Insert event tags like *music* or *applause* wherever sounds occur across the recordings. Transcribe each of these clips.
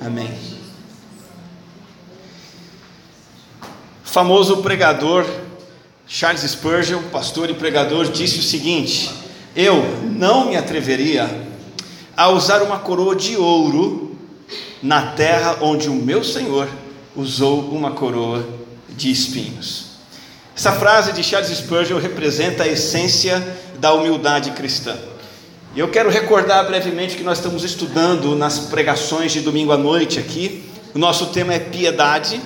Amém. Famoso pregador Charles Spurgeon, pastor e pregador, disse o seguinte: Eu não me atreveria a usar uma coroa de ouro na terra onde o meu Senhor usou uma coroa de espinhos. Essa frase de Charles Spurgeon representa a essência da humildade cristã. E eu quero recordar brevemente que nós estamos estudando nas pregações de domingo à noite aqui. O nosso tema é piedade,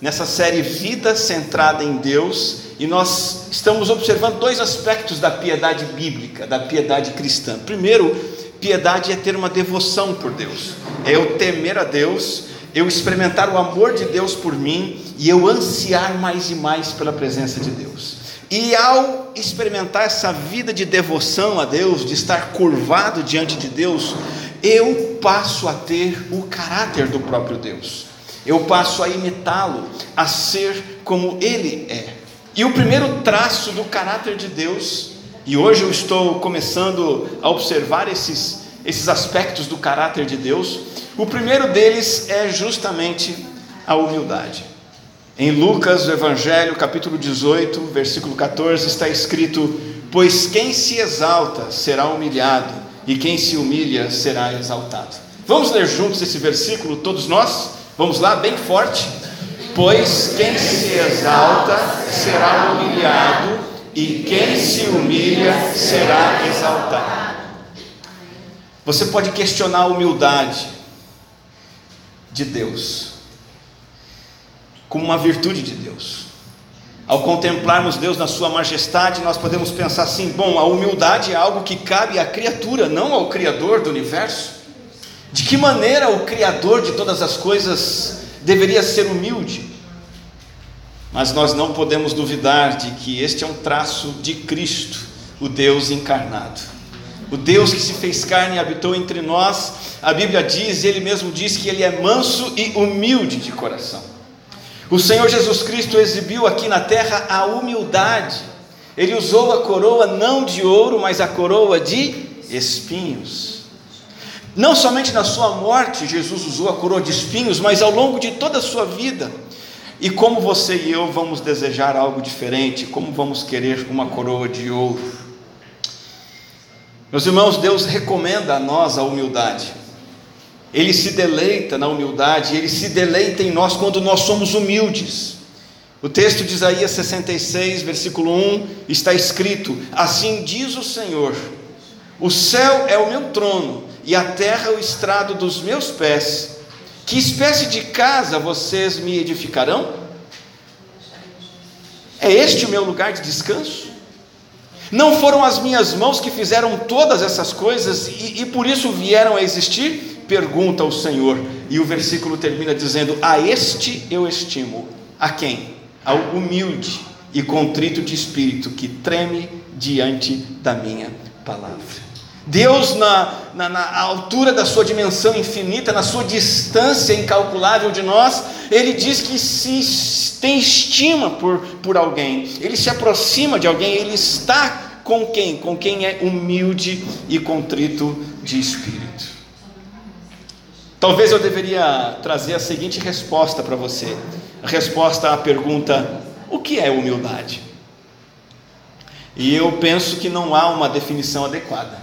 nessa série Vida Centrada em Deus, e nós estamos observando dois aspectos da piedade bíblica, da piedade cristã. Primeiro, piedade é ter uma devoção por Deus, é eu temer a Deus, eu experimentar o amor de Deus por mim e eu ansiar mais e mais pela presença de Deus. E ao experimentar essa vida de devoção a Deus, de estar curvado diante de Deus, eu passo a ter o caráter do próprio Deus. Eu passo a imitá-lo, a ser como ele é. E o primeiro traço do caráter de Deus, e hoje eu estou começando a observar esses, esses aspectos do caráter de Deus, o primeiro deles é justamente a humildade. Em Lucas, o Evangelho, capítulo 18, versículo 14, está escrito: Pois quem se exalta será humilhado, e quem se humilha será exaltado. Vamos ler juntos esse versículo, todos nós? Vamos lá, bem forte. Pois quem se exalta será humilhado, e quem se humilha será exaltado. Você pode questionar a humildade de Deus como uma virtude de Deus. Ao contemplarmos Deus na Sua majestade, nós podemos pensar assim: bom, a humildade é algo que cabe à criatura, não ao Criador do universo. De que maneira o Criador de todas as coisas deveria ser humilde? Mas nós não podemos duvidar de que este é um traço de Cristo, o Deus encarnado. O Deus que se fez carne e habitou entre nós, a Bíblia diz, e Ele mesmo diz que Ele é manso e humilde de coração. O Senhor Jesus Cristo exibiu aqui na terra a humildade. Ele usou a coroa não de ouro, mas a coroa de espinhos. Não somente na sua morte Jesus usou a coroa de espinhos, mas ao longo de toda a sua vida. E como você e eu vamos desejar algo diferente, como vamos querer uma coroa de ouro. Meus irmãos, Deus recomenda a nós a humildade. Ele se deleita na humildade, ele se deleita em nós quando nós somos humildes. O texto de Isaías 66, versículo 1, está escrito: Assim diz o Senhor: O céu é o meu trono, e a terra é o estrado dos meus pés. Que espécie de casa vocês me edificarão? É este o meu lugar de descanso? Não foram as minhas mãos que fizeram todas essas coisas e, e por isso vieram a existir? Pergunta ao Senhor, e o versículo termina dizendo: A este eu estimo. A quem? Ao humilde e contrito de espírito que treme diante da minha palavra. Deus, na, na, na, altura da sua dimensão infinita, na sua distância incalculável de nós, Ele diz que se tem estima por, por alguém, Ele se aproxima de alguém, Ele está com quem? Com quem é humilde e contrito de espírito. Talvez eu deveria trazer a seguinte resposta para você: a resposta à pergunta: o que é humildade? E eu penso que não há uma definição adequada.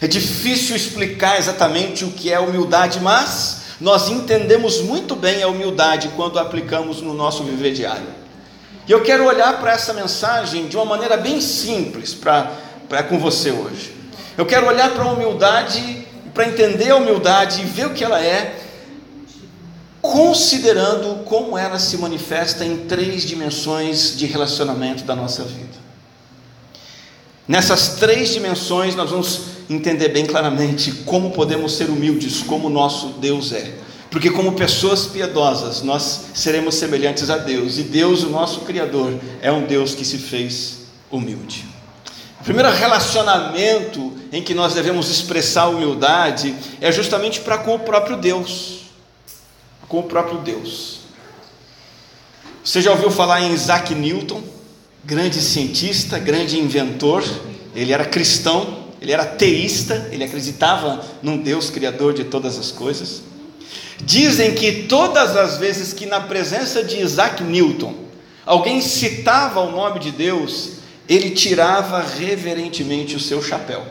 É difícil explicar exatamente o que é humildade, mas nós entendemos muito bem a humildade quando a aplicamos no nosso viver diário. E eu quero olhar para essa mensagem de uma maneira bem simples para com você hoje. Eu quero olhar para a humildade para entender a humildade e ver o que ela é, considerando como ela se manifesta em três dimensões de relacionamento da nossa vida. Nessas três dimensões, nós vamos entender bem claramente como podemos ser humildes, como nosso Deus é. Porque, como pessoas piedosas, nós seremos semelhantes a Deus, e Deus, o nosso Criador, é um Deus que se fez humilde. O primeiro relacionamento em que nós devemos expressar humildade é justamente para com o próprio Deus. Com o próprio Deus. Você já ouviu falar em Isaac Newton, grande cientista, grande inventor? Ele era cristão, ele era teísta, ele acreditava num Deus criador de todas as coisas. dizem que todas as vezes que na presença de Isaac Newton alguém citava o nome de Deus, ele tirava reverentemente o seu chapéu.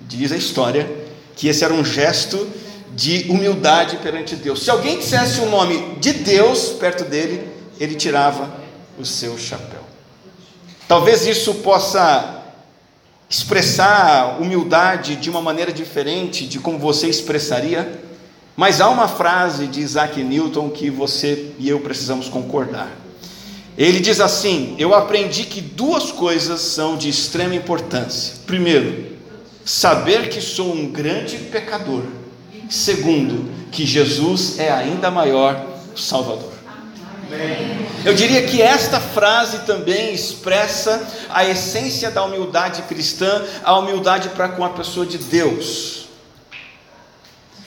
Diz a história que esse era um gesto de humildade perante Deus. Se alguém dissesse o nome de Deus perto dele, ele tirava o seu chapéu. Talvez isso possa expressar humildade de uma maneira diferente de como você expressaria, mas há uma frase de Isaac Newton que você e eu precisamos concordar. Ele diz assim: Eu aprendi que duas coisas são de extrema importância. Primeiro, saber que sou um grande pecador. Segundo, que Jesus é ainda maior Salvador. Eu diria que esta frase também expressa a essência da humildade cristã, a humildade para com a pessoa de Deus.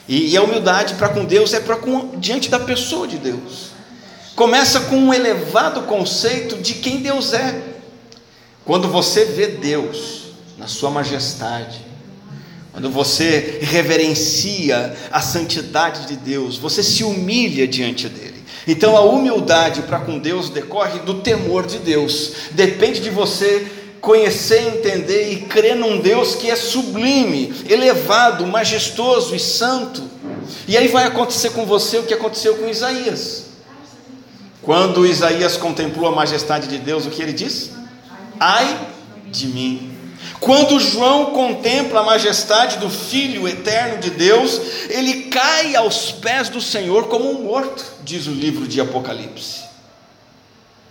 E, a humildade para com Deus é para com diante da pessoa de Deus. Começa com um elevado conceito de quem Deus é. Quando você vê Deus na sua majestade, quando você reverencia a santidade de Deus, você se humilha diante dele. Então a humildade para com Deus decorre do temor de Deus. Depende de você conhecer, entender e crer num Deus que é sublime, elevado, majestoso e santo. E aí vai acontecer com você o que aconteceu com Isaías. Quando Isaías contemplou a majestade de Deus, o que ele diz? Ai de mim, quando João contempla a majestade do Filho eterno de Deus, ele cai aos pés do Senhor como um morto, diz o livro de Apocalipse.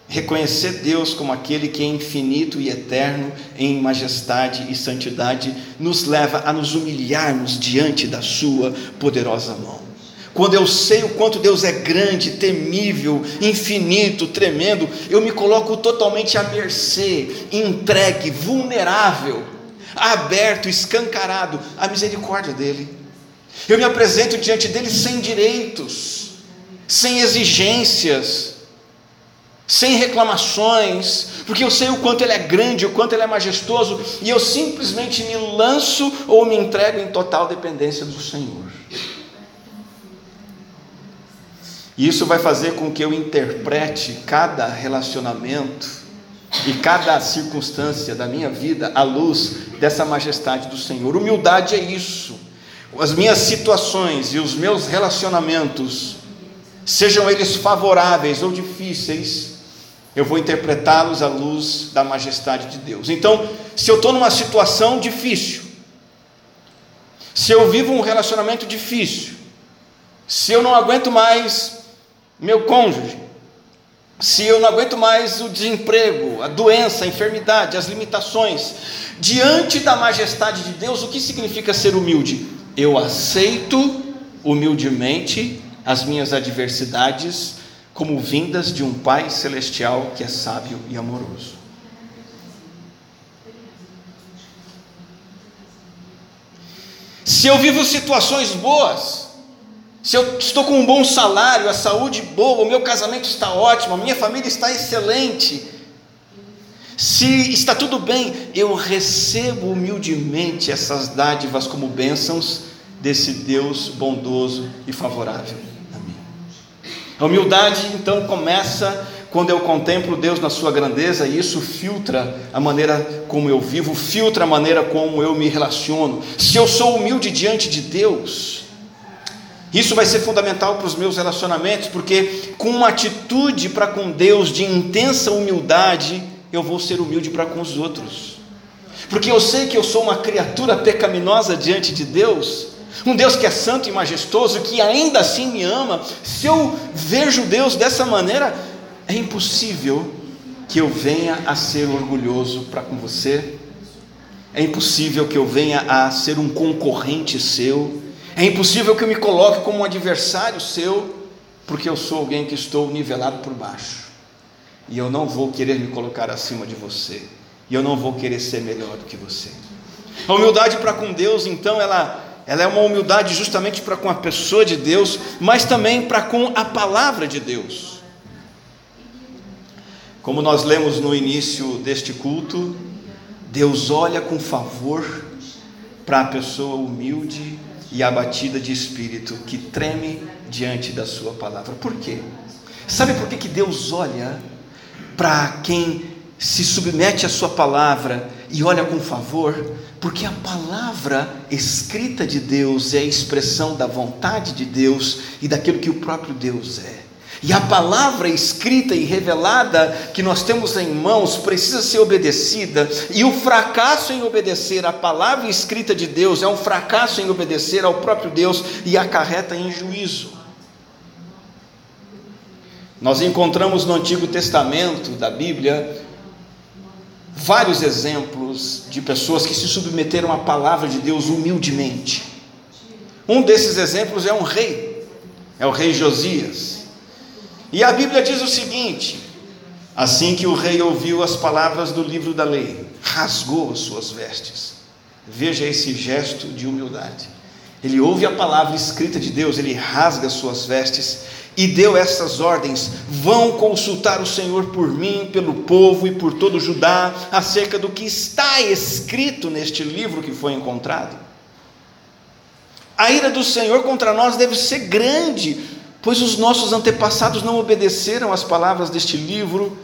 Reconhecer Deus como aquele que é infinito e eterno em majestade e santidade nos leva a nos humilharmos diante da Sua poderosa mão. Quando eu sei o quanto Deus é grande, temível, infinito, tremendo, eu me coloco totalmente à mercê, entregue, vulnerável, aberto, escancarado à misericórdia dEle. Eu me apresento diante dEle sem direitos, sem exigências, sem reclamações, porque eu sei o quanto Ele é grande, o quanto Ele é majestoso, e eu simplesmente me lanço ou me entrego em total dependência do Senhor. E isso vai fazer com que eu interprete cada relacionamento e cada circunstância da minha vida à luz dessa majestade do Senhor. Humildade é isso. As minhas situações e os meus relacionamentos, sejam eles favoráveis ou difíceis, eu vou interpretá-los à luz da majestade de Deus. Então, se eu estou numa situação difícil, se eu vivo um relacionamento difícil, se eu não aguento mais meu cônjuge, se eu não aguento mais o desemprego, a doença, a enfermidade, as limitações, diante da majestade de Deus, o que significa ser humilde? Eu aceito humildemente as minhas adversidades como vindas de um Pai celestial que é sábio e amoroso. Se eu vivo situações boas, se eu estou com um bom salário, a saúde boa, o meu casamento está ótimo, a minha família está excelente, se está tudo bem, eu recebo humildemente essas dádivas como bênçãos desse Deus bondoso e favorável a mim. A humildade então começa quando eu contemplo Deus na sua grandeza e isso filtra a maneira como eu vivo, filtra a maneira como eu me relaciono. Se eu sou humilde diante de Deus, isso vai ser fundamental para os meus relacionamentos, porque com uma atitude para com Deus de intensa humildade, eu vou ser humilde para com os outros. Porque eu sei que eu sou uma criatura pecaminosa diante de Deus, um Deus que é santo e majestoso, que ainda assim me ama. Se eu vejo Deus dessa maneira, é impossível que eu venha a ser orgulhoso para com você, é impossível que eu venha a ser um concorrente seu, é impossível que eu me coloque como um adversário seu, porque eu sou alguém que estou nivelado por baixo. E eu não vou querer me colocar acima de você. E eu não vou querer ser melhor do que você. A humildade para com Deus, então, ela, ela é uma humildade justamente para com a pessoa de Deus, mas também para com a palavra de Deus. Como nós lemos no início deste culto, Deus olha com favor para a pessoa humilde e abatida de espírito, que treme diante da Sua palavra. Por quê? Sabe por que, que Deus olha para quem se submete à Sua palavra e olha com favor? Porque a palavra escrita de Deus é a expressão da vontade de Deus e daquilo que o próprio Deus é. E a palavra escrita e revelada que nós temos em mãos precisa ser obedecida, e o fracasso em obedecer a palavra escrita de Deus é um fracasso em obedecer ao próprio Deus e acarreta em juízo. Nós encontramos no Antigo Testamento da Bíblia vários exemplos de pessoas que se submeteram à palavra de Deus humildemente. Um desses exemplos é um rei, é o rei Josias. E a Bíblia diz o seguinte: assim que o rei ouviu as palavras do livro da lei, rasgou as suas vestes. Veja esse gesto de humildade. Ele ouve a palavra escrita de Deus, ele rasga as suas vestes e deu essas ordens: vão consultar o Senhor por mim, pelo povo e por todo Judá, acerca do que está escrito neste livro que foi encontrado. A ira do Senhor contra nós deve ser grande, pois os nossos antepassados não obedeceram às palavras deste livro,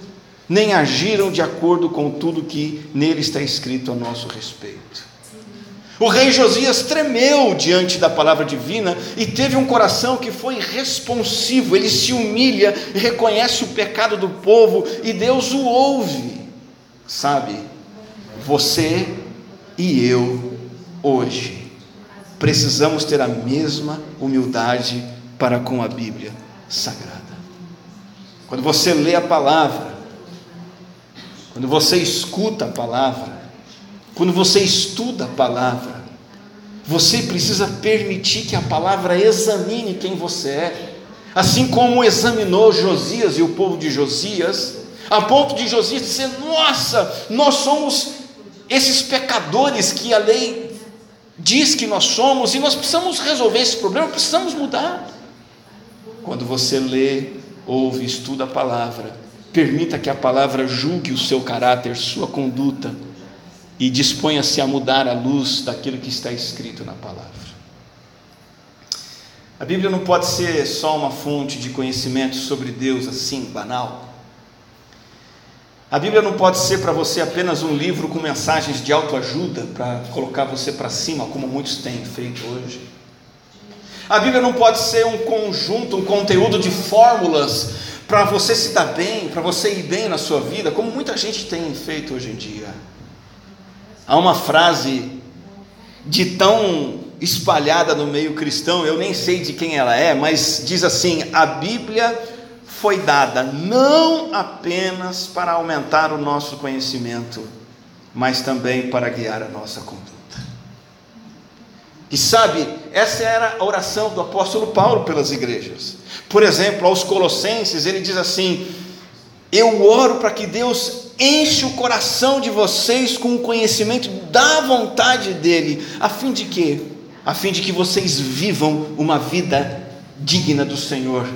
nem agiram de acordo com tudo que nele está escrito a nosso respeito. O rei Josias tremeu diante da palavra divina e teve um coração que foi responsivo. Ele se humilha reconhece o pecado do povo e Deus o ouve. Sabe, você e eu, hoje, precisamos ter a mesma humildade para com a Bíblia Sagrada. Quando você lê a palavra, quando você escuta a palavra, quando você estuda a palavra, você precisa permitir que a palavra examine quem você é, assim como examinou Josias e o povo de Josias, a ponto de Josias dizer: Nossa, nós somos esses pecadores que a lei diz que nós somos e nós precisamos resolver esse problema, precisamos mudar. Quando você lê, ouve, estuda a palavra, permita que a palavra julgue o seu caráter, sua conduta e disponha-se a mudar a luz daquilo que está escrito na palavra. A Bíblia não pode ser só uma fonte de conhecimento sobre Deus assim, banal. A Bíblia não pode ser para você apenas um livro com mensagens de autoajuda para colocar você para cima, como muitos têm feito hoje. A Bíblia não pode ser um conjunto, um conteúdo de fórmulas para você se dar bem, para você ir bem na sua vida, como muita gente tem feito hoje em dia. Há uma frase de tão espalhada no meio cristão, eu nem sei de quem ela é, mas diz assim: a Bíblia foi dada não apenas para aumentar o nosso conhecimento, mas também para guiar a nossa conduta. E sabe, essa era a oração do apóstolo Paulo pelas igrejas. Por exemplo, aos Colossenses, ele diz assim: Eu oro para que Deus enche o coração de vocês com o conhecimento da vontade dele, a fim de quê? A fim de que vocês vivam uma vida digna do Senhor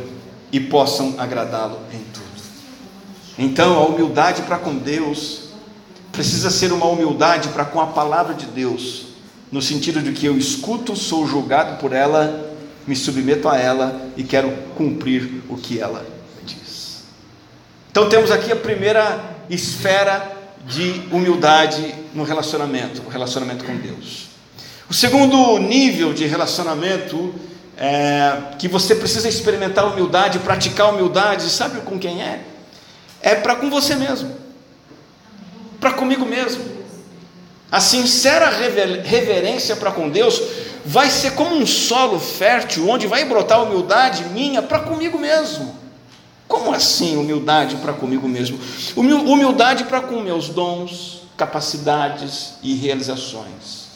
e possam agradá-lo em tudo. Então, a humildade para com Deus precisa ser uma humildade para com a palavra de Deus, no sentido de que eu escuto, sou julgado por ela, me submeto a ela e quero cumprir o que ela diz. Então, temos aqui a primeira esfera de humildade no relacionamento, o relacionamento com Deus. O segundo nível de relacionamento é, que você precisa experimentar humildade, praticar humildade, sabe com quem é? É para com você mesmo, para comigo mesmo. A sincera reverência para com Deus vai ser como um solo fértil, onde vai brotar humildade minha para comigo mesmo. Como assim humildade para comigo mesmo? Humildade para com meus dons, capacidades e realizações.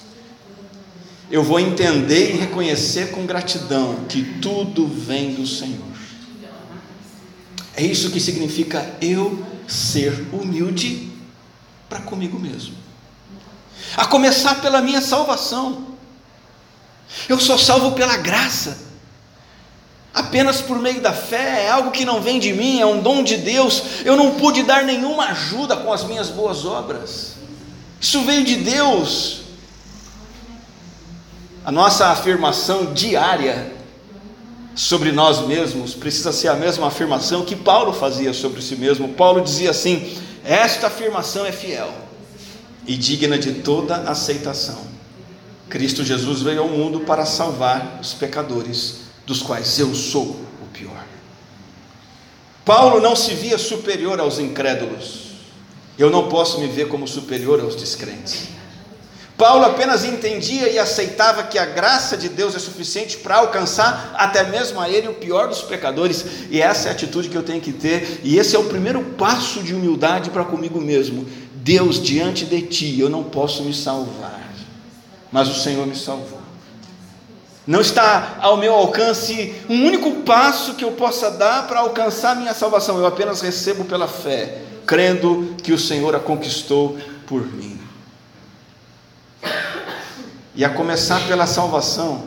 Eu vou entender e reconhecer com gratidão que tudo vem do Senhor. É isso que significa eu ser humilde para comigo mesmo. A começar pela minha salvação. Eu sou salvo pela graça apenas por meio da fé, é algo que não vem de mim, é um dom de Deus. Eu não pude dar nenhuma ajuda com as minhas boas obras, isso veio de Deus. A nossa afirmação diária sobre nós mesmos precisa ser a mesma afirmação que Paulo fazia sobre si mesmo. Paulo dizia assim: Esta afirmação é fiel e digna de toda aceitação. Cristo Jesus veio ao mundo para salvar os pecadores, dos quais eu sou o pior. Paulo não se via superior aos incrédulos. Eu não posso me ver como superior aos descrentes. Paulo apenas entendia e aceitava que a graça de Deus é suficiente para alcançar até mesmo a ele, o pior dos pecadores, e essa é a atitude que eu tenho que ter, e esse é o primeiro passo de humildade para comigo mesmo. Deus, diante de ti, eu não posso me salvar, mas o Senhor me salvou. Não está ao meu alcance um único passo que eu possa dar para alcançar minha salvação, eu apenas recebo pela fé, crendo que o Senhor a conquistou por mim. E a começar pela salvação,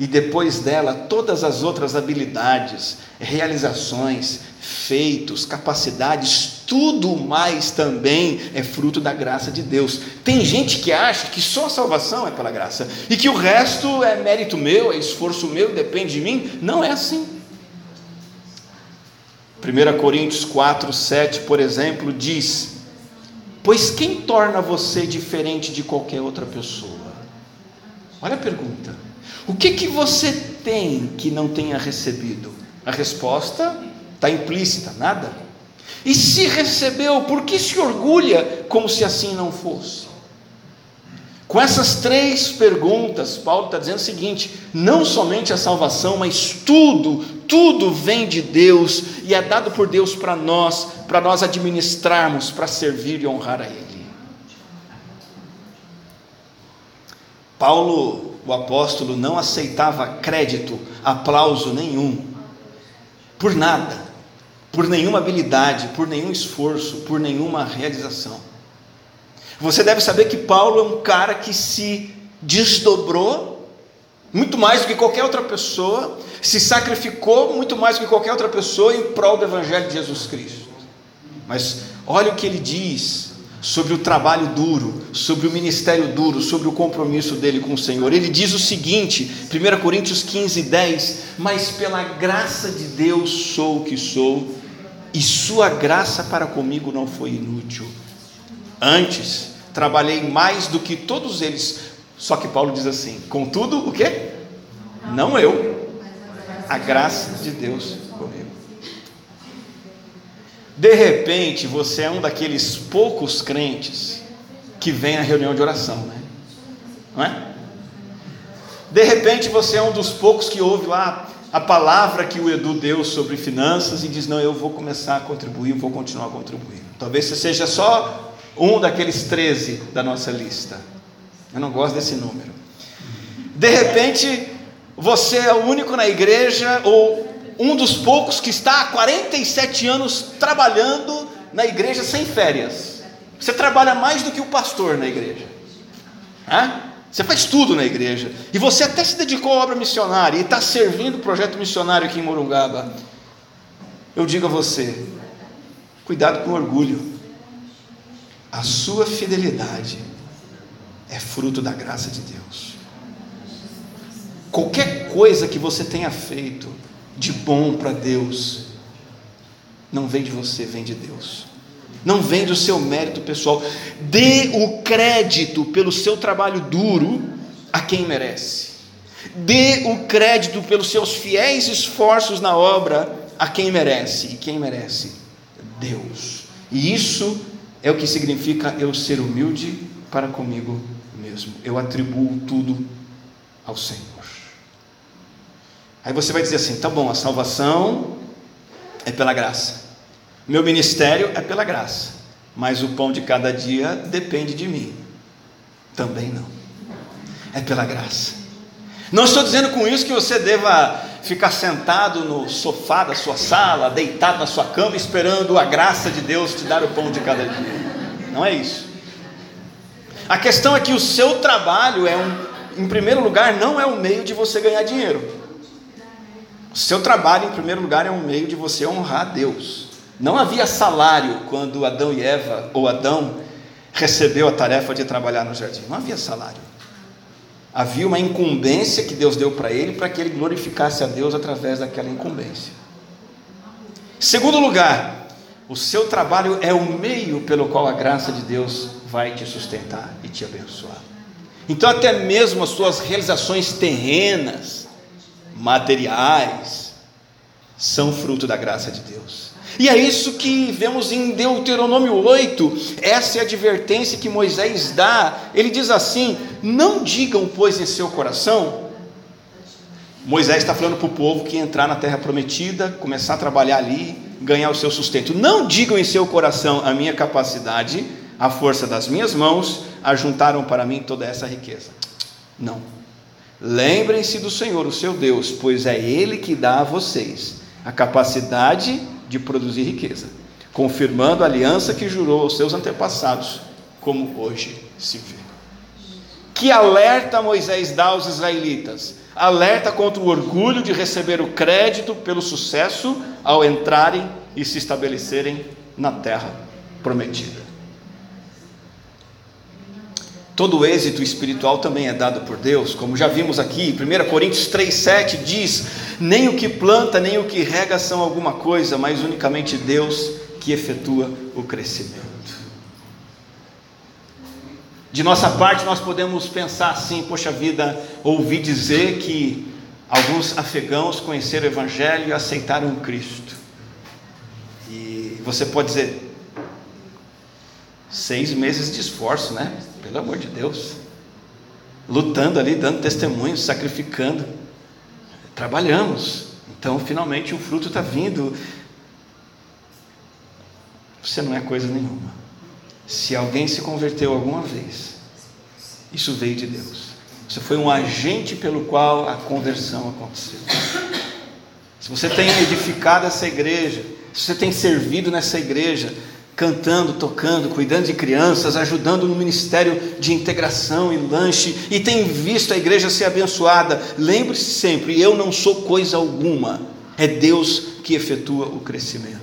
e depois dela, todas as outras habilidades, realizações, feitos, capacidades, tudo mais também é fruto da graça de Deus. Tem gente que acha que só a salvação é pela graça e que o resto é mérito meu, é esforço meu, depende de mim. Não é assim. 1 Coríntios 4, 7, por exemplo, diz: Pois quem torna você diferente de qualquer outra pessoa? Olha a pergunta. O que, que você tem que não tenha recebido? A resposta está implícita: nada. E se recebeu, por que se orgulha como se assim não fosse? Com essas três perguntas, Paulo está dizendo o seguinte: não somente a salvação, mas tudo, tudo vem de Deus e é dado por Deus para nós, para nós administrarmos, para servir e honrar a Ele. Paulo, o apóstolo, não aceitava crédito, aplauso nenhum, por nada, por nenhuma habilidade, por nenhum esforço, por nenhuma realização. Você deve saber que Paulo é um cara que se desdobrou muito mais do que qualquer outra pessoa, se sacrificou muito mais do que qualquer outra pessoa em prol do Evangelho de Jesus Cristo. Mas olha o que ele diz sobre o trabalho duro, sobre o ministério duro, sobre o compromisso dele com o Senhor. Ele diz o seguinte, 1 Coríntios 15, 10: Mas pela graça de Deus sou o que sou, e sua graça para comigo não foi inútil. Antes, trabalhei mais do que todos eles. Só que Paulo diz assim: contudo, o que? Não eu, a graça de Deus. De repente, você é um daqueles poucos crentes que vem à reunião de oração, né? Não é? De repente, você é um dos poucos que ouve lá a palavra que o Edu deu sobre finanças e diz: Não, eu vou começar a contribuir, vou continuar contribuindo. Talvez você seja só um daqueles 13 da nossa lista. Eu não gosto desse número. De repente, você é o único na igreja ou um dos poucos que está há 47 anos trabalhando na igreja sem férias. Você trabalha mais do que o pastor na igreja. Hã? Você faz tudo na igreja. E você até se dedicou à obra missionária e está servindo o projeto missionário aqui em Morungaba. Eu digo a você: cuidado com o orgulho. A sua fidelidade é fruto da graça de Deus. Qualquer coisa que você tenha feito, de bom para Deus não vem de você, vem de Deus. Não vem do seu mérito pessoal. Dê o crédito pelo seu trabalho duro a quem merece. Dê o crédito pelos seus fiéis esforços na obra a quem merece. E quem merece? Deus. E isso é o que significa eu ser humilde para comigo mesmo. Eu atribuo tudo ao Senhor. Aí você vai dizer assim: tá bom, a salvação é pela graça, meu ministério é pela graça, mas o pão de cada dia depende de mim. Também não, é pela graça. Não estou dizendo com isso que você deva ficar sentado no sofá da sua sala, deitado na sua cama, esperando a graça de Deus te dar o pão de cada dia. Não é isso. A questão é que o seu trabalho é um, em primeiro lugar, não é o meio de você ganhar dinheiro. O seu trabalho, em primeiro lugar, é um meio de você honrar a Deus. Não havia salário quando Adão e Eva, ou Adão, recebeu a tarefa de trabalhar no jardim. Não havia salário. Havia uma incumbência que Deus deu para ele para que ele glorificasse a Deus através daquela incumbência. Segundo lugar, o seu trabalho é o meio pelo qual a graça de Deus vai te sustentar e te abençoar. Então, até mesmo as suas realizações terrenas, materiais, são fruto da graça de Deus. E é isso que vemos em Deuteronômio 8, essa é a advertência que Moisés dá. Ele diz assim: Não digam, pois, em seu coração. Moisés está falando para o povo que entrar na terra prometida, começar a trabalhar ali, ganhar o seu sustento. Não digam em seu coração a minha capacidade, a força das minhas mãos, ajuntaram para mim toda essa riqueza. Não. Lembrem-se do Senhor, o seu Deus, pois é Ele que dá a vocês a capacidade de produzir riqueza, confirmando a aliança que jurou aos seus antepassados, como hoje se vê. Que alerta Moisés dá aos israelitas? Alerta contra o orgulho de receber o crédito pelo sucesso ao entrarem e se estabelecerem na terra prometida. Todo êxito espiritual também é dado por Deus, como já vimos aqui, 1 Coríntios 3,7 diz: Nem o que planta, nem o que rega são alguma coisa, mas unicamente Deus que efetua o crescimento. De nossa parte, nós podemos pensar assim: poxa vida, ouvi dizer que alguns afegãos conheceram o Evangelho e aceitaram Cristo. E você pode dizer: seis meses de esforço, né? Pelo amor de Deus. Lutando ali, dando testemunho, sacrificando. Trabalhamos. Então, finalmente, o fruto está vindo. Você não é coisa nenhuma. Se alguém se converteu alguma vez, isso veio de Deus. Você foi um agente pelo qual a conversão aconteceu. Se você tem edificado essa igreja, se você tem servido nessa igreja, cantando, tocando, cuidando de crianças, ajudando no ministério de integração e lanche, e tem visto a igreja ser abençoada. Lembre-se sempre: eu não sou coisa alguma, é Deus que efetua o crescimento.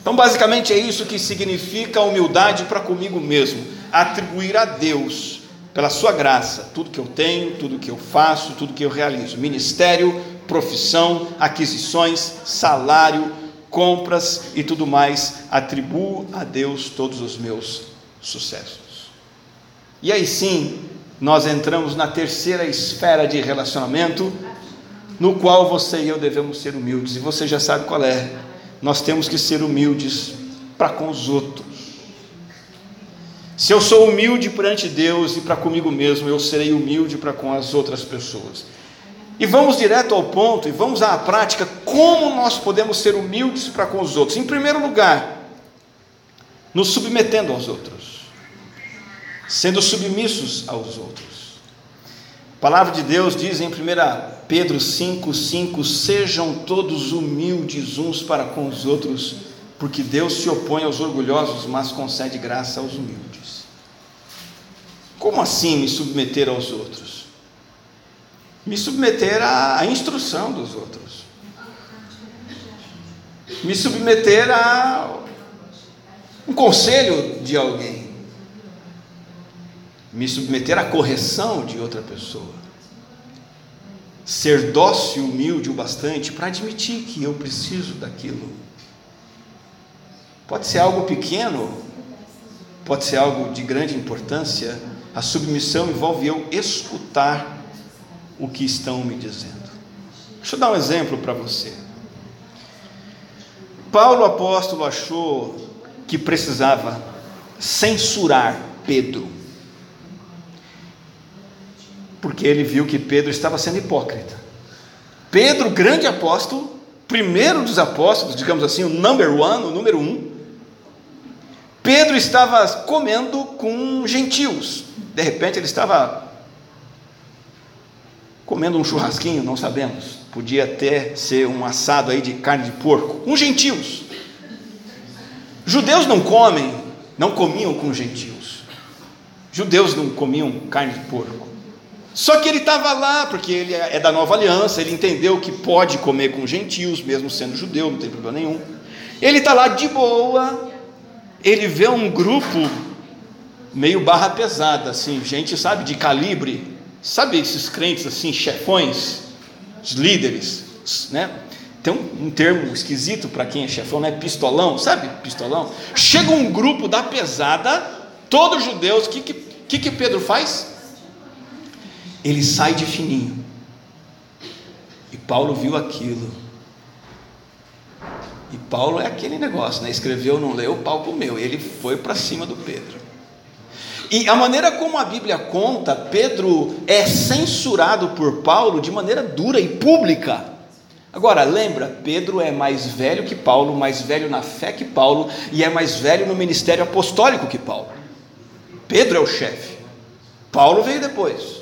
Então, basicamente, é isso que significa humildade para comigo mesmo: atribuir a Deus, pela Sua graça, tudo que eu tenho, tudo que eu faço, tudo que eu realizo ministério, profissão, aquisições, salário, compras e tudo mais, atribuo a Deus todos os meus sucessos. E aí sim, nós entramos na terceira esfera de relacionamento, no qual você e eu devemos ser humildes, e você já sabe qual é. Nós temos que ser humildes para com os outros. Se eu sou humilde perante Deus e para comigo mesmo, eu serei humilde para com as outras pessoas. E vamos direto ao ponto e vamos à prática como nós podemos ser humildes para com os outros. Em primeiro lugar, nos submetendo aos outros, sendo submissos aos outros. A palavra de Deus diz em 1 Pedro 5,5: Sejam todos humildes uns para com os outros, porque Deus se opõe aos orgulhosos, mas concede graça aos humildes. Como assim me submeter aos outros? Me submeter à, à instrução dos outros, me submeter a um conselho de alguém, me submeter à correção de outra pessoa, ser dócil, humilde o bastante para admitir que eu preciso daquilo. Pode ser algo pequeno, pode ser algo de grande importância. A submissão envolve eu escutar o que estão me dizendo. Deixa eu dar um exemplo para você. Paulo apóstolo achou que precisava censurar Pedro, porque ele viu que Pedro estava sendo hipócrita. Pedro, grande apóstolo, primeiro dos apóstolos, digamos assim, o number one, o número um. Pedro estava comendo com gentios. De repente ele estava comendo um churrasquinho, não sabemos. Podia até ser um assado aí de carne de porco. Uns gentios. Judeus não comem, não comiam com gentios. Judeus não comiam carne de porco. Só que ele estava lá, porque ele é, é da nova aliança, ele entendeu que pode comer com gentios, mesmo sendo judeu, não tem problema nenhum. Ele está lá de boa, ele vê um grupo meio barra pesada, assim, gente, sabe, de calibre, sabe esses crentes assim, chefões, os líderes, né? Tem um, termo esquisito para quem é chefão, né? Pistolão, sabe? Pistolão. Chega um grupo da pesada, todos judeus, o que, que, que Pedro faz? Ele sai de fininho. E Paulo viu aquilo. E Paulo é aquele negócio, né? Escreveu, não leu, o pau comeu. Ele foi para cima do Pedro. E a maneira como a Bíblia conta, Pedro é censurado por Paulo de maneira dura e pública. Agora, lembra, Pedro é mais velho que Paulo, mais velho na fé que Paulo, e é mais velho no ministério apostólico que Paulo. Pedro é o chefe, Paulo veio depois.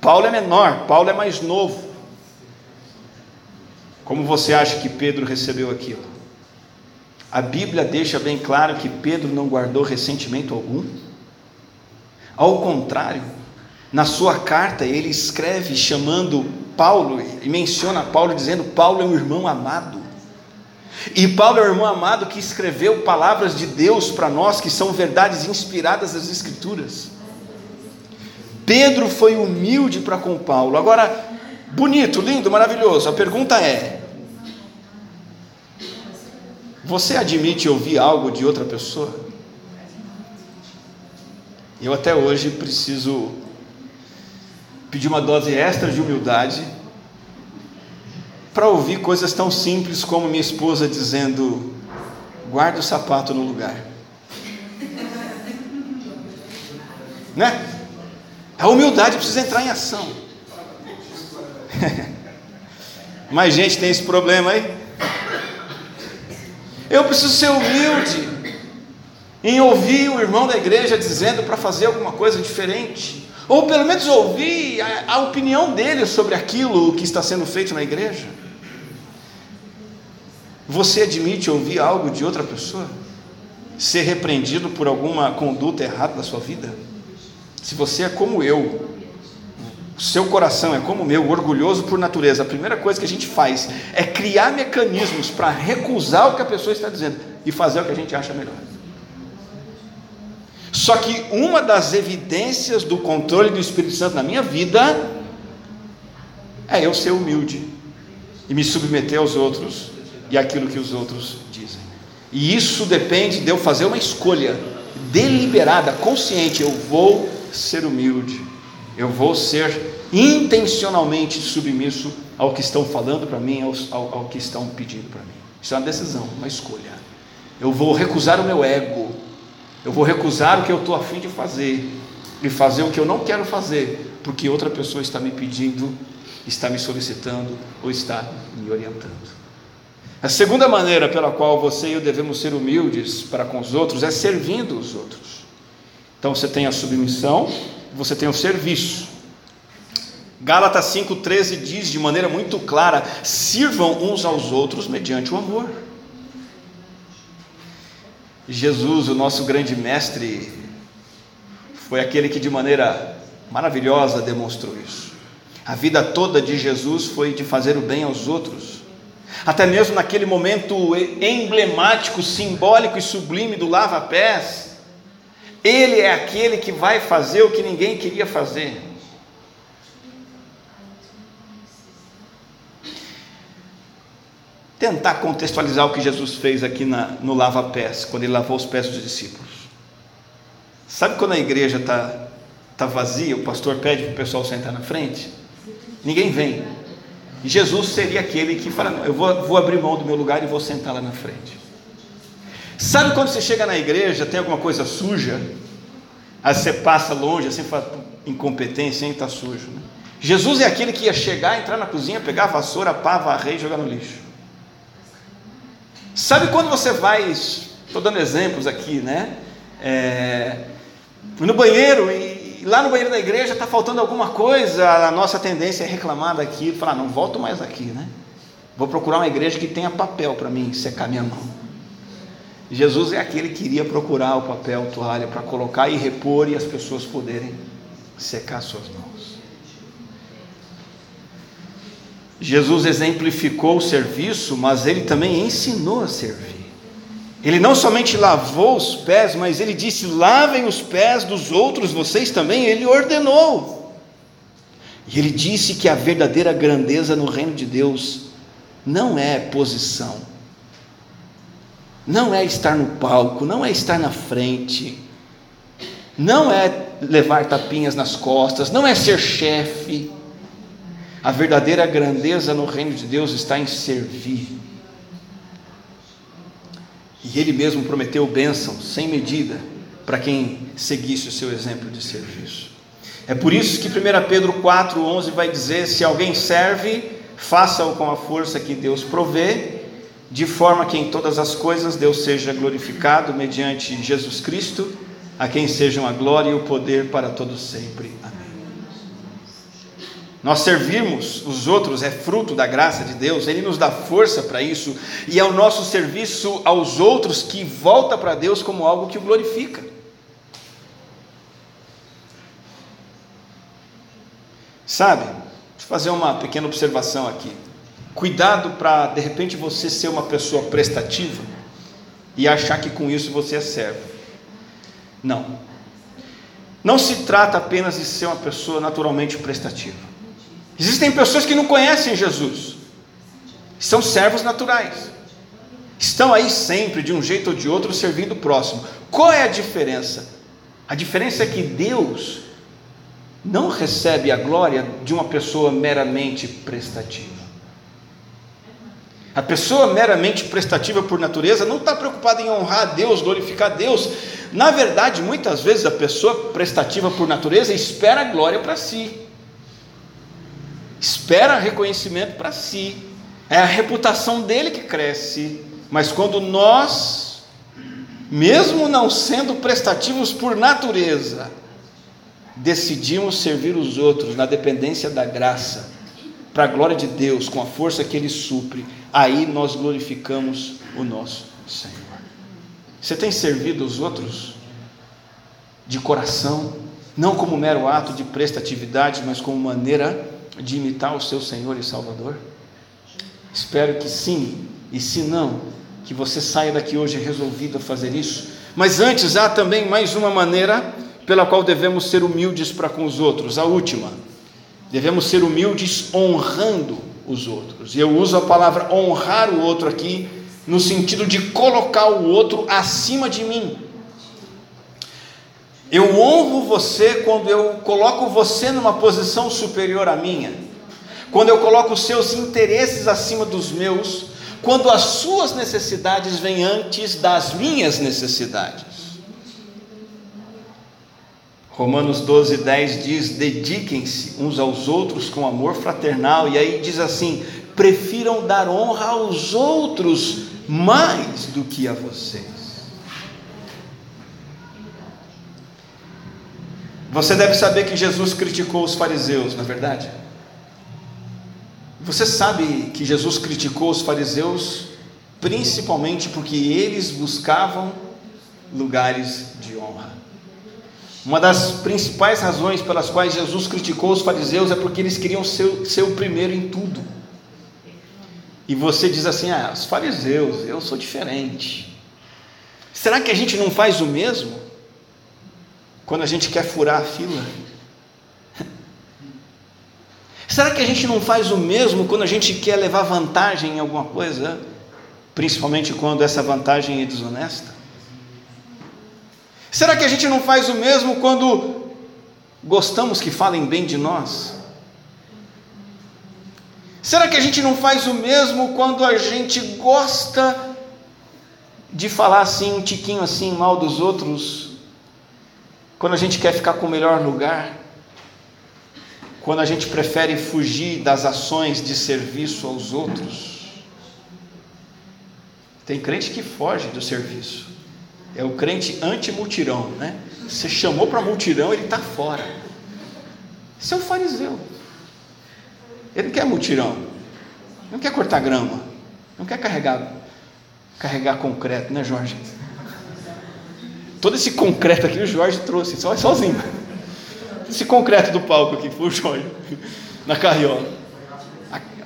Paulo é menor, Paulo é mais novo. Como você acha que Pedro recebeu aquilo? A Bíblia deixa bem claro que Pedro não guardou ressentimento algum. Ao contrário, na sua carta ele escreve chamando Paulo e menciona Paulo dizendo: Paulo é um irmão amado. E Paulo é um irmão amado que escreveu palavras de Deus para nós que são verdades inspiradas das Escrituras. Pedro foi humilde para com Paulo. Agora, bonito, lindo, maravilhoso. A pergunta é: você admite ouvir algo de outra pessoa? Eu até hoje preciso pedir uma dose extra de humildade para ouvir coisas tão simples como minha esposa dizendo: guarde o sapato no lugar. *laughs* Né? A humildade precisa entrar em ação. *laughs* Mas gente tem esse problema aí. Eu preciso ser humilde em ouvir o irmão da igreja dizendo para fazer alguma coisa diferente, ou pelo menos ouvir a, a, opinião dele sobre aquilo que está sendo feito na igreja. Você admite ouvir algo de outra pessoa? Ser repreendido por alguma conduta errada da sua vida? Se você é como eu, o seu coração é como o meu, orgulhoso por natureza, a primeira coisa que a gente faz é criar mecanismos para recusar o que a pessoa está dizendo e fazer o que a gente acha melhor. Só que uma das evidências do controle do Espírito Santo na minha vida é eu ser humilde e me submeter aos outros e aquilo que os outros dizem. E isso depende de eu fazer uma escolha deliberada, consciente. Eu vou ser humilde, eu vou ser intencionalmente submisso ao que estão falando para mim, ao, ao, ao que estão pedindo para mim. Isso é uma decisão, uma escolha. Eu vou recusar o meu ego eu vou recusar o que eu estou afim de fazer e fazer o que eu não quero fazer, porque outra pessoa está me pedindo, está me solicitando ou está me orientando. A segunda maneira pela qual você e eu devemos ser humildes para com os outros é servindo os outros. Então você tem a submissão, você tem o serviço. Gálatas 5,13 diz de maneira muito clara: sirvam uns aos outros mediante o amor. Jesus, o nosso grande mestre, foi aquele que de maneira maravilhosa demonstrou isso. A vida toda de Jesus foi de fazer o bem aos outros. Até mesmo naquele momento emblemático, simbólico e sublime do lava-pés, ele é aquele que vai fazer o que ninguém queria fazer. Tentar contextualizar o que Jesus fez aqui na, no lava-pés, quando ele lavou os pés dos discípulos. Sabe quando a igreja está tá vazia, o pastor pede para o pessoal sentar na frente? Ninguém vem. Jesus seria aquele que fala: Eu vou, vou abrir mão do meu lugar e vou sentar lá na frente. Sabe quando você chega na igreja, tem alguma coisa suja? Aí você passa longe, assim, fala, incompetência, hein, está sujo. Né? Jesus é aquele que ia chegar, entrar na cozinha, pegar a vassoura, pá, varrer e jogar no lixo. Sabe quando você vai, estou dando exemplos aqui, né? É, no banheiro e lá no banheiro da igreja está faltando alguma coisa, a nossa tendência é reclamar daqui, falar, não volto mais aqui, né? Vou procurar uma igreja que tenha papel para mim secar minha mão. Jesus é aquele que iria procurar o papel, toalha para colocar e repor e as pessoas poderem secar suas mãos. Jesus exemplificou o serviço, mas ele também ensinou a servir. Ele não somente lavou os pés, mas ele disse: lavem os pés dos outros, vocês também. Ele ordenou. E ele disse que a verdadeira grandeza no reino de Deus não é posição, não é estar no palco, não é estar na frente, não é levar tapinhas nas costas, não é ser chefe. A verdadeira grandeza no reino de Deus está em servir. E ele mesmo prometeu bênção sem medida para quem seguisse o seu exemplo de serviço. É por isso que 1 Pedro 4,11 vai dizer: se alguém serve, faça-o com a força que Deus provê, de forma que em todas as coisas Deus seja glorificado mediante Jesus Cristo, a quem sejam a glória e o poder para todos sempre. Amém. Nós servirmos os outros é fruto da graça de Deus, Ele nos dá força para isso, e é o nosso serviço aos outros que volta para Deus como algo que o glorifica. Sabe, deixa eu fazer uma pequena observação aqui. Cuidado para de repente você ser uma pessoa prestativa e achar que com isso você é servo. Não. Não se trata apenas de ser uma pessoa naturalmente prestativa. Existem pessoas que não conhecem Jesus, são servos naturais, estão aí sempre, de um jeito ou de outro, servindo o próximo. Qual é a diferença? A diferença é que Deus não recebe a glória de uma pessoa meramente prestativa. A pessoa meramente prestativa por natureza não está preocupada em honrar a Deus, glorificar a Deus. Na verdade, muitas vezes a pessoa prestativa por natureza espera a glória para si espera reconhecimento para si, é a reputação dele que cresce, mas quando nós, mesmo não sendo prestativos por natureza, decidimos servir os outros na dependência da graça, para a glória de Deus, com a força que Ele supre, aí nós glorificamos o nosso Senhor. Você tem servido os outros? De coração, não como mero ato de prestatividade, mas como maneira de imitar o seu Senhor e Salvador? Espero que sim, e se não, que você saia daqui hoje resolvido a fazer isso. Mas antes, há também mais uma maneira pela qual devemos ser humildes para com os outros, a última. Devemos ser humildes honrando os outros. E eu uso a palavra honrar o outro aqui no sentido de colocar o outro acima de mim. Eu honro você quando eu coloco você numa posição superior à minha, quando eu coloco os seus interesses acima dos meus, quando as suas necessidades vêm antes das minhas necessidades. Romanos 12, 10 diz: dediquem-se uns aos outros com amor fraternal, e aí diz assim: prefiram dar honra aos outros mais do que a vocês. Você deve saber que Jesus criticou os fariseus, na é verdade? Você sabe que Jesus criticou os fariseus principalmente porque eles buscavam lugares de honra. Uma das principais razões pelas quais Jesus criticou os fariseus é porque eles queriam ser, ser o primeiro em tudo. E você diz assim: ah, os fariseus, eu sou diferente. Será que a gente não faz o mesmo? Quando a gente quer furar a fila? Será que a gente não faz o mesmo quando a gente quer levar vantagem em alguma coisa, principalmente quando essa vantagem é desonesta? Será que a gente não faz o mesmo quando gostamos que falem bem de nós? Será que a gente não faz o mesmo quando a gente gosta de falar assim, um tiquinho assim mal dos outros, quando a gente quer ficar com o melhor lugar, quando a gente prefere fugir das ações de serviço aos outros. Tem crente que foge do serviço, é o crente anti-multirão, né? Você chamou para multirão, ele está fora. Esse é o fariseu. Ele não quer multirão, não quer cortar grama, não quer carregar, carregar concreto, né, Jorge? Todo esse concreto aqui o Jorge trouxe, só, sozinho. Esse concreto do palco aqui foi o Jorge, na carriola.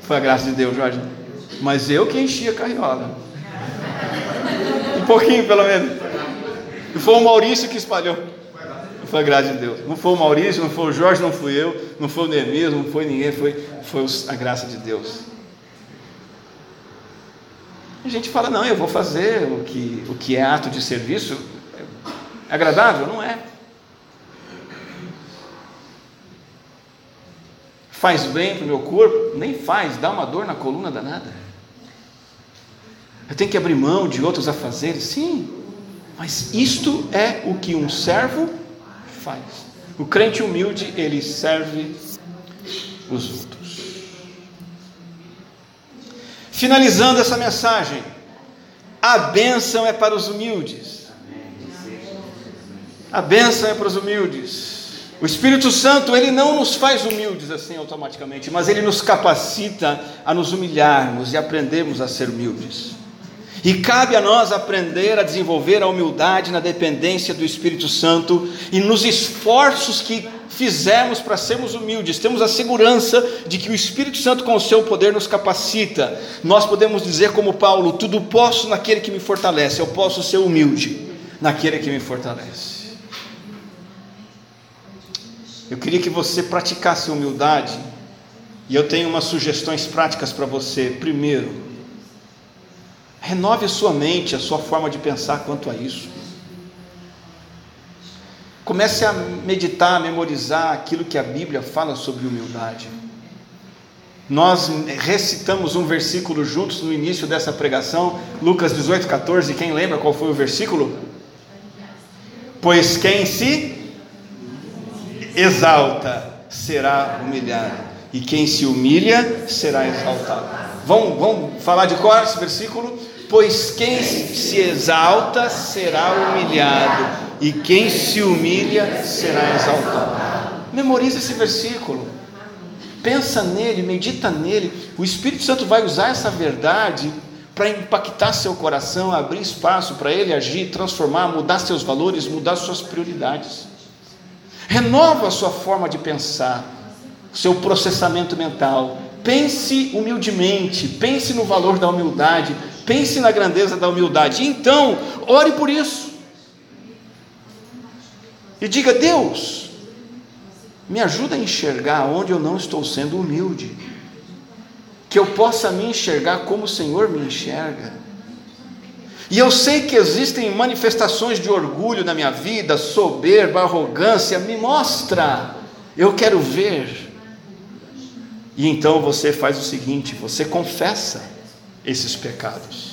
Foi a graça de Deus, Jorge. Mas eu que enchi a carriola. pouquinho pelo menos. E foi o Maurício que espalhou. Foi a graça de Deus. Não foi o Maurício, não foi o Jorge, não fui eu, não foi o Neemias, não foi ninguém, foi, foi a graça de Deus. A gente fala, não, eu vou fazer o que, o que é ato de serviço. É agradável? Não é. Faz bem para o meu corpo? Nem faz, dá uma dor na coluna danada. Eu tenho que abrir mão de outros afazeres? Sim, mas isto é o que um servo faz. O crente humilde, ele serve os outros. Finalizando essa mensagem, a bênção é para os humildes. A bênção é para os humildes. O Espírito Santo, ele não nos faz humildes assim automaticamente, mas ele nos capacita a nos humilharmos e aprendermos a ser humildes. E cabe a nós aprender a desenvolver a humildade na dependência do Espírito Santo e nos esforços que fizemos para sermos humildes, temos a segurança de que o Espírito Santo, com o seu poder, nos capacita. Nós podemos dizer, como Paulo: tudo posso naquele que me fortalece, eu posso ser humilde naquele que me fortalece. Eu queria que você praticasse humildade, e eu tenho umas sugestões práticas para você. Primeiro, Renove a sua mente, a sua forma de pensar quanto a isso. Comece a meditar, a memorizar aquilo que a Bíblia fala sobre humildade. Nós recitamos um versículo juntos no início dessa pregação, Lucas 18, 14. Quem lembra qual foi o versículo? Pois quem se exalta será humilhado, e quem se humilha será exaltado. Vamos, vamos falar de cor esse versículo? Pois quem se exalta será humilhado, e quem se humilha será exaltado. Memorize esse versículo. Pensa nele, medita nele. O Espírito Santo vai usar essa verdade para impactar seu coração, abrir espaço para ele agir, transformar, mudar seus valores, mudar suas prioridades. Renova a sua forma de pensar, seu processamento mental. Pense humildemente, pense no valor da humildade, Pense na grandeza da humildade. Então, ore por isso. E diga: Deus, me ajuda a enxergar onde eu não estou sendo humilde. Que eu possa me enxergar como o Senhor me enxerga. E eu sei que existem manifestações de orgulho na minha vida, soberba, arrogância, me mostra, eu quero ver. E então você faz o seguinte: você confessa esses pecados.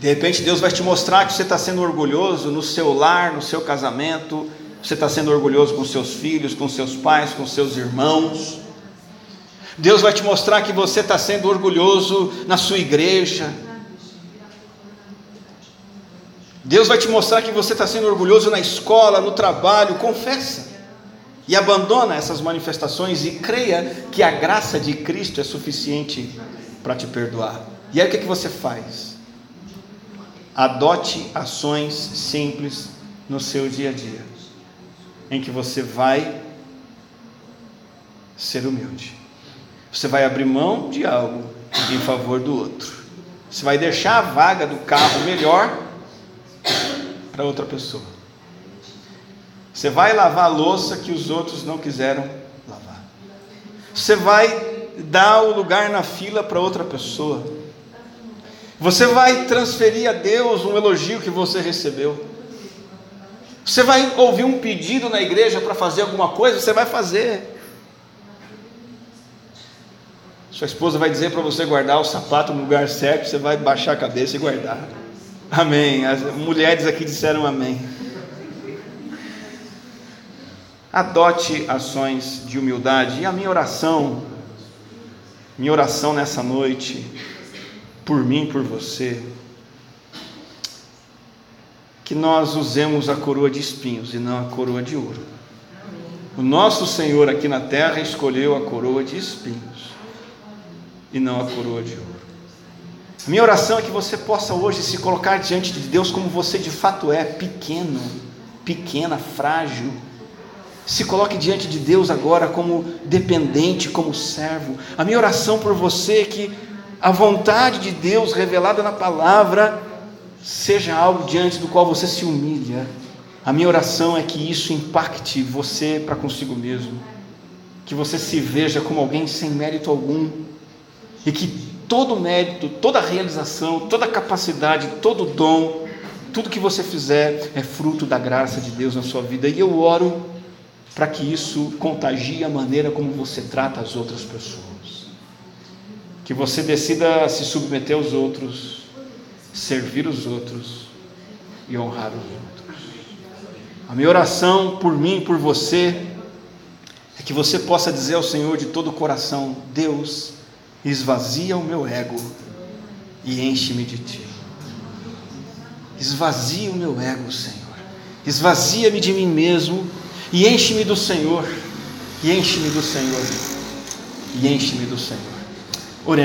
De repente Deus vai te mostrar que você está sendo orgulhoso no seu lar, no seu casamento, você está sendo orgulhoso com seus filhos, com seus pais, com seus irmãos. Deus vai te mostrar que você está sendo orgulhoso na sua igreja. Deus vai te mostrar que você está sendo orgulhoso na escola, no trabalho. Confessa e abandona essas manifestações e creia que a graça de Cristo é suficiente para te perdoar. E aí o que, que você faz? Adote ações simples no seu dia a dia, em que você vai ser humilde. Você vai abrir mão de algo em favor do outro. Você vai deixar a vaga do carro melhor para outra pessoa. Você vai lavar a louça que os outros não quiseram lavar. Você vai dar o lugar na fila para outra pessoa. Você vai transferir a Deus um elogio que você recebeu. Você vai ouvir um pedido na igreja para fazer alguma coisa, você vai fazer. Sua esposa vai dizer para você guardar o sapato no lugar certo, você vai baixar a cabeça e guardar. Amém. As mulheres aqui disseram amém. Adote ações de humildade. E a minha oração minha oração nessa noite, por mim, por você, que nós usemos a coroa de espinhos e não a coroa de ouro. O nosso Senhor aqui na terra escolheu a coroa de espinhos e não a coroa de ouro. Minha oração é que você possa hoje se colocar diante de Deus como você de fato é, pequeno, pequena, frágil, se coloque diante de Deus agora como dependente, como servo. A minha oração por você é que a vontade de Deus revelada na palavra seja algo diante do qual você se humilha. A minha oração é que isso impacte você para consigo mesmo, que você se veja como alguém sem mérito algum e que todo mérito, toda realização, toda capacidade, todo dom, tudo que você fizer é fruto da graça de Deus na sua vida. E eu oro para que isso contagie a maneira como você trata as outras pessoas. Que você decida se submeter aos outros, servir os outros e honrar os outros. A minha oração por mim, por você, é que você possa dizer ao Senhor de todo o coração: Deus, esvazia o meu ego e enche-me de ti. Esvazia o meu ego, Senhor. Esvazia-me de mim mesmo e enche-me do Senhor. E enche-me do Senhor. E enche-me do Senhor.